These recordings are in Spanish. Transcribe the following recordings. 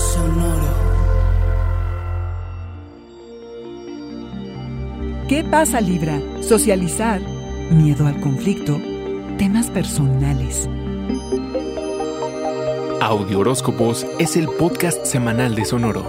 Sonoro. ¿Qué pasa Libra? Socializar, miedo al conflicto, temas personales. Audio Horóscopos es el podcast semanal de Sonoro.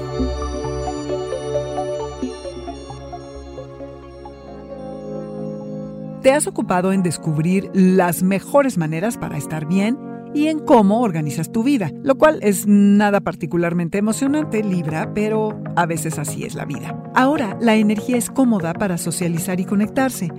¿Te has ocupado en descubrir las mejores maneras para estar bien? Y en cómo organizas tu vida, lo cual es nada particularmente emocionante, Libra, pero a veces así es la vida. Ahora, la energía es cómoda para socializar y conectarse.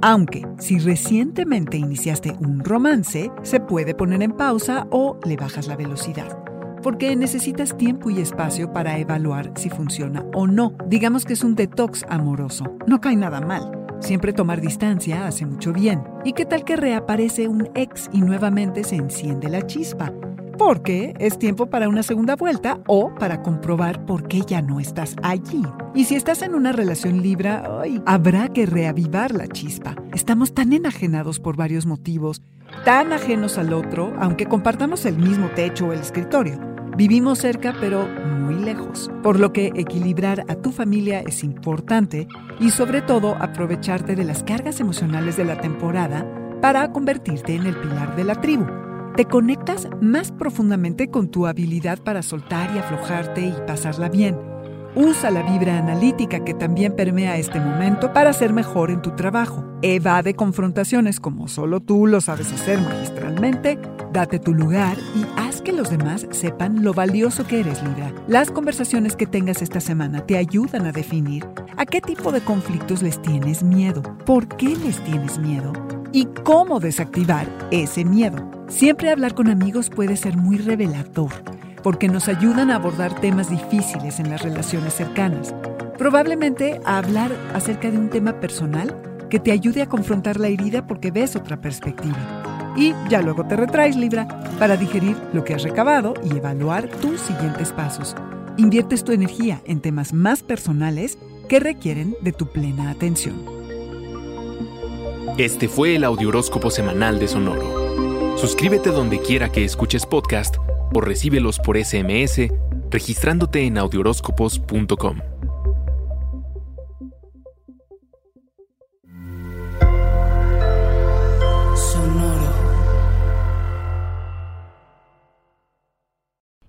Aunque si recientemente iniciaste un romance, se puede poner en pausa o le bajas la velocidad porque necesitas tiempo y espacio para evaluar si funciona o no. Digamos que es un detox amoroso. No cae nada mal. Siempre tomar distancia hace mucho bien. ¿Y qué tal que reaparece un ex y nuevamente se enciende la chispa? Porque es tiempo para una segunda vuelta o para comprobar por qué ya no estás allí. Y si estás en una relación libra, habrá que reavivar la chispa. Estamos tan enajenados por varios motivos, tan ajenos al otro, aunque compartamos el mismo techo o el escritorio Vivimos cerca pero muy lejos, por lo que equilibrar a tu familia es importante y sobre todo aprovecharte de las cargas emocionales de la temporada para convertirte en el pilar de la tribu. Te conectas más profundamente con tu habilidad para soltar y aflojarte y pasarla bien. Usa la vibra analítica que también permea este momento para ser mejor en tu trabajo. Evade confrontaciones como solo tú lo sabes hacer magistralmente Date tu lugar y que los demás sepan lo valioso que eres, Libra. Las conversaciones que tengas esta semana te ayudan a definir a qué tipo de conflictos les tienes miedo, por qué les tienes miedo y cómo desactivar ese miedo. Siempre hablar con amigos puede ser muy revelador porque nos ayudan a abordar temas difíciles en las relaciones cercanas. Probablemente a hablar acerca de un tema personal que te ayude a confrontar la herida porque ves otra perspectiva y ya luego te retraes Libra para digerir lo que has recabado y evaluar tus siguientes pasos. Inviertes tu energía en temas más personales que requieren de tu plena atención. Este fue el Audioróscopo Semanal de Sonoro. Suscríbete donde quiera que escuches podcast o recíbelos por SMS registrándote en audioróscopos.com.